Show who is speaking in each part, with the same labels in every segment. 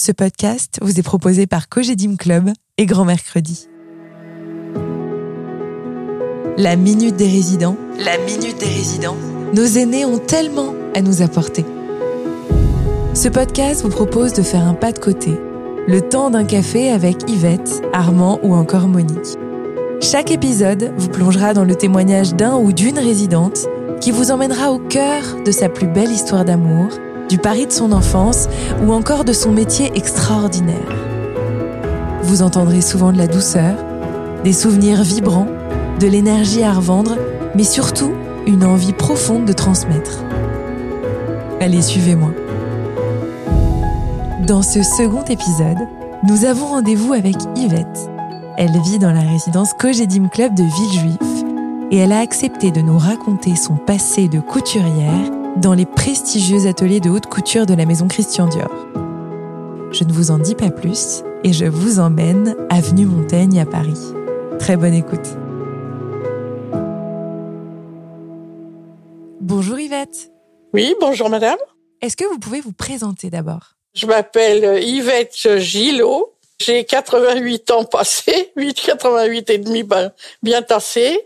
Speaker 1: Ce podcast vous est proposé par Cogedim Club et Grand Mercredi. La Minute des Résidents. La Minute des Résidents. Nos aînés ont tellement à nous apporter. Ce podcast vous propose de faire un pas de côté. Le temps d'un café avec Yvette, Armand ou encore Monique. Chaque épisode vous plongera dans le témoignage d'un ou d'une résidente qui vous emmènera au cœur de sa plus belle histoire d'amour, du pari de son enfance ou encore de son métier extraordinaire. Vous entendrez souvent de la douceur, des souvenirs vibrants, de l'énergie à revendre, mais surtout une envie profonde de transmettre. Allez, suivez-moi. Dans ce second épisode, nous avons rendez-vous avec Yvette. Elle vit dans la résidence Cogedim Club de Villejuif et elle a accepté de nous raconter son passé de couturière dans les prestigieux ateliers de haute couture de la maison Christian Dior. Je ne vous en dis pas plus et je vous emmène avenue Montaigne à Paris. Très bonne écoute. Bonjour Yvette.
Speaker 2: Oui, bonjour madame.
Speaker 1: Est-ce que vous pouvez vous présenter d'abord?
Speaker 2: Je m'appelle Yvette Gillot. J'ai 88 ans passés, 8, 88 et demi ben, bien tassé,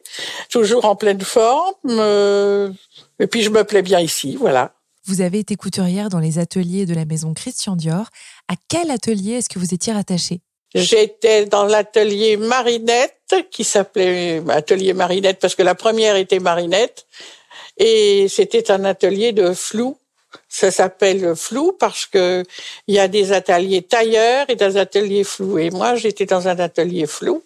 Speaker 2: toujours en pleine forme. Euh, et puis je me plais bien ici, voilà.
Speaker 1: Vous avez été couturière dans les ateliers de la maison Christian Dior. À quel atelier est-ce que vous étiez rattachée?
Speaker 2: J'étais dans l'atelier Marinette, qui s'appelait Atelier Marinette parce que la première était Marinette, et c'était un atelier de flou ça s'appelle flou parce que il y a des ateliers tailleurs et des ateliers flous. Et moi, j'étais dans un atelier flou,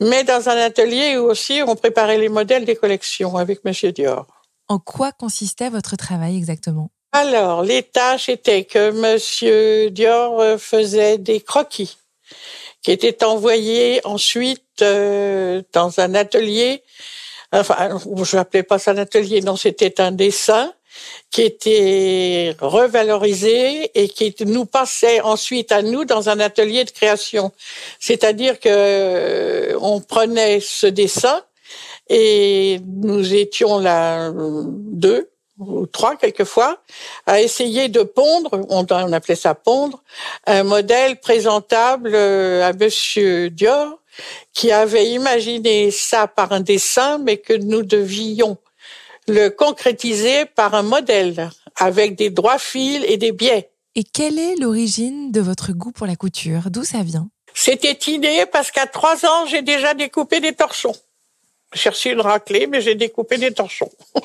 Speaker 2: mais dans un atelier où aussi on préparait les modèles des collections avec Monsieur Dior.
Speaker 1: En quoi consistait votre travail exactement?
Speaker 2: Alors, les tâches étaient que Monsieur Dior euh, faisait des croquis qui étaient envoyés ensuite euh, dans un atelier. Enfin, je n'appelais pas ça un atelier, non, c'était un dessin qui était revalorisé et qui nous passait ensuite à nous dans un atelier de création. C'est-à-dire que euh, on prenait ce dessin et nous étions là deux ou trois quelquefois à essayer de pondre, on, appelait ça pondre, un modèle présentable euh, à Monsieur Dior qui avait imaginé ça par un dessin, mais que nous devions le concrétiser par un modèle avec des droits fils et des biais.
Speaker 1: Et quelle est l'origine de votre goût pour la couture? D'où ça vient?
Speaker 2: C'était inné parce qu'à trois ans, j'ai déjà découpé des torchons. J'ai reçu une raclée, mais j'ai découpé des torchons.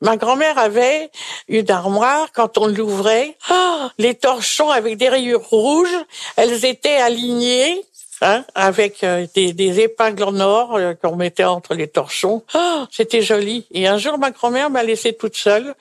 Speaker 2: Ma grand-mère avait une armoire, quand on l'ouvrait, oh, les torchons avec des rayures rouges, elles étaient alignées Hein, avec euh, des, des, épingles en or euh, qu'on mettait entre les torchons. Oh, c'était joli. Et un jour, ma grand-mère m'a laissée toute seule.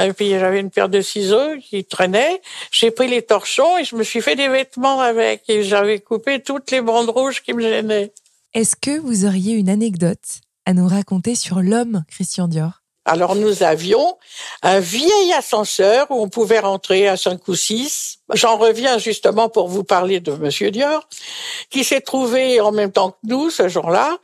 Speaker 2: Et puis j'avais une paire de ciseaux qui traînait. J'ai pris les torchons et je me suis fait des vêtements avec. Et j'avais coupé toutes les bandes rouges qui me gênaient.
Speaker 1: Est-ce que vous auriez une anecdote à nous raconter sur l'homme Christian Dior?
Speaker 2: Alors nous avions un vieil ascenseur où on pouvait rentrer à cinq ou six. J'en reviens justement pour vous parler de Monsieur Dior, qui s'est trouvé en même temps que nous ce jour-là.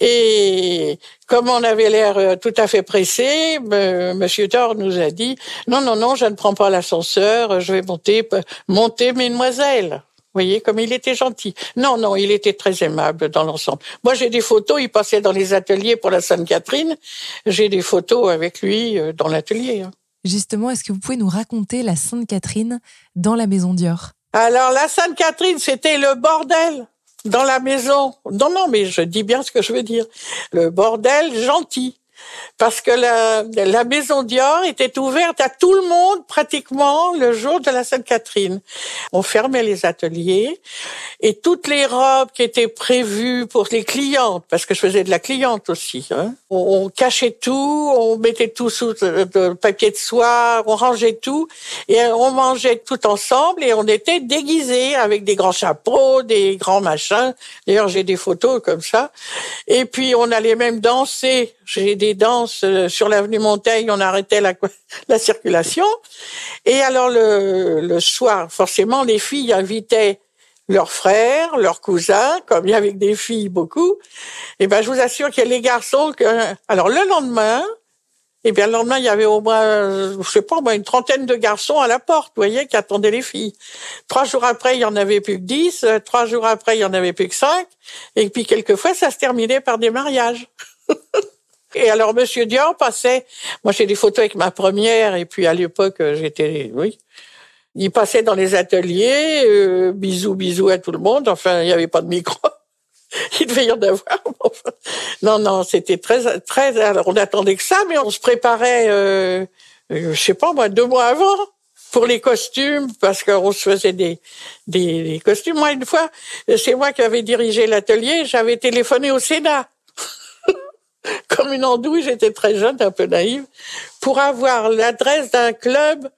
Speaker 2: Et comme on avait l'air euh, tout à fait pressé, Monsieur Dior nous a dit non non non, je ne prends pas l'ascenseur, je vais monter monter mesdemoiselles voyez, comme il était gentil. Non, non, il était très aimable dans l'ensemble. Moi, j'ai des photos, il passait dans les ateliers pour la Sainte-Catherine. J'ai des photos avec lui euh, dans l'atelier. Hein.
Speaker 1: Justement, est-ce que vous pouvez nous raconter la Sainte-Catherine dans la maison Dior?
Speaker 2: Alors, la Sainte-Catherine, c'était le bordel dans la maison. Non, non, mais je dis bien ce que je veux dire. Le bordel gentil parce que la, la maison Dior était ouverte à tout le monde pratiquement le jour de la Sainte-Catherine. On fermait les ateliers et toutes les robes qui étaient prévues pour les clientes, parce que je faisais de la cliente aussi, hein, on, cachait tout, on mettait tout sous le papier de soie, on rangeait tout et on mangeait tout ensemble et on était déguisés avec des grands chapeaux, des grands machins. D'ailleurs, j'ai des photos comme ça. Et puis on allait même danser. J'ai des danses euh, sur l'avenue Montaigne, on arrêtait la, la circulation. Et alors le, soir, forcément, les filles invitaient leurs frères, leurs cousins, comme il y avait des filles beaucoup. Et ben, je vous assure qu'il y a les garçons alors le lendemain, Et bien le lendemain, il y avait au moins, je sais pas, une trentaine de garçons à la porte, vous voyez, qui attendaient les filles. Trois jours après, il y en avait plus que dix. Trois jours après, il y en avait plus que cinq. Et puis quelquefois, ça se terminait par des mariages. et alors, Monsieur Dior passait. Moi, j'ai des photos avec ma première, et puis à l'époque, j'étais, oui. Il passait dans les ateliers, euh, bisous, bisous à tout le monde. Enfin, il n'y avait pas de micro. il devait y en avoir. non, non, c'était très, très. Alors, on attendait que ça, mais on se préparait, euh, euh, je sais pas moi, deux mois avant pour les costumes, parce qu'on se faisait des, des, des, costumes. Moi, une fois, c'est moi qui avais dirigé l'atelier. J'avais téléphoné au Sénat. Comme une andouille, j'étais très jeune, un peu naïve, pour avoir l'adresse d'un club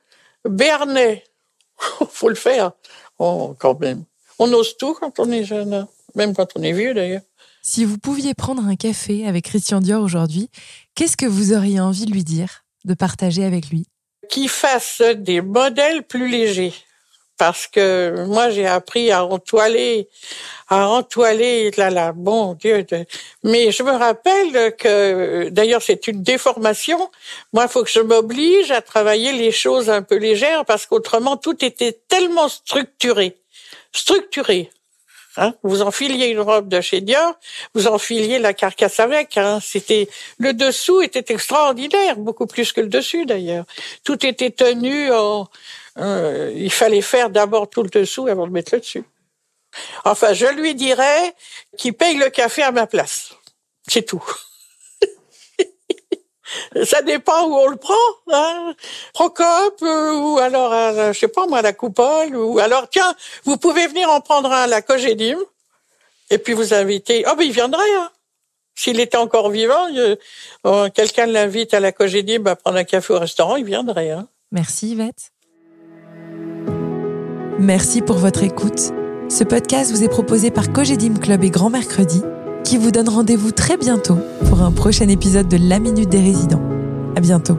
Speaker 2: bernais. Faut le faire. Oh, quand même. On ose tout quand on est jeune. Hein même quand on est vieux d'ailleurs.
Speaker 1: Si vous pouviez prendre un café avec Christian Dior aujourd'hui, qu'est-ce que vous auriez envie de lui dire, de partager avec lui?
Speaker 2: Qu'il fasse des modèles plus légers. Parce que moi, j'ai appris à entoiler, à entoiler, là, là, bon Dieu. Mais je me rappelle que, d'ailleurs, c'est une déformation. Moi, il faut que je m'oblige à travailler les choses un peu légères parce qu'autrement, tout était tellement structuré. Structuré. Hein vous enfiliez une robe de chez Dior, vous enfiliez la carcasse avec. Hein C'était le dessous était extraordinaire, beaucoup plus que le dessus d'ailleurs. Tout était tenu en. Euh, il fallait faire d'abord tout le dessous avant de mettre le dessus. Enfin, je lui dirais qu'il paye le café à ma place. C'est tout. Ça dépend où on le prend. Hein. Procope euh, ou alors, je sais pas moi, la coupole ou alors tiens, vous pouvez venir en prendre un à la Cogédim et puis vous inviter. Oh ben il viendrait. Hein. S'il était encore vivant, oh, quelqu'un l'invite à la Cogédim à prendre un café au restaurant, il viendrait. Hein.
Speaker 1: Merci Yvette. Merci pour votre écoute. Ce podcast vous est proposé par Cogedim Club et Grand Mercredi qui vous donne rendez-vous très bientôt pour un prochain épisode de La Minute des Résidents. À bientôt.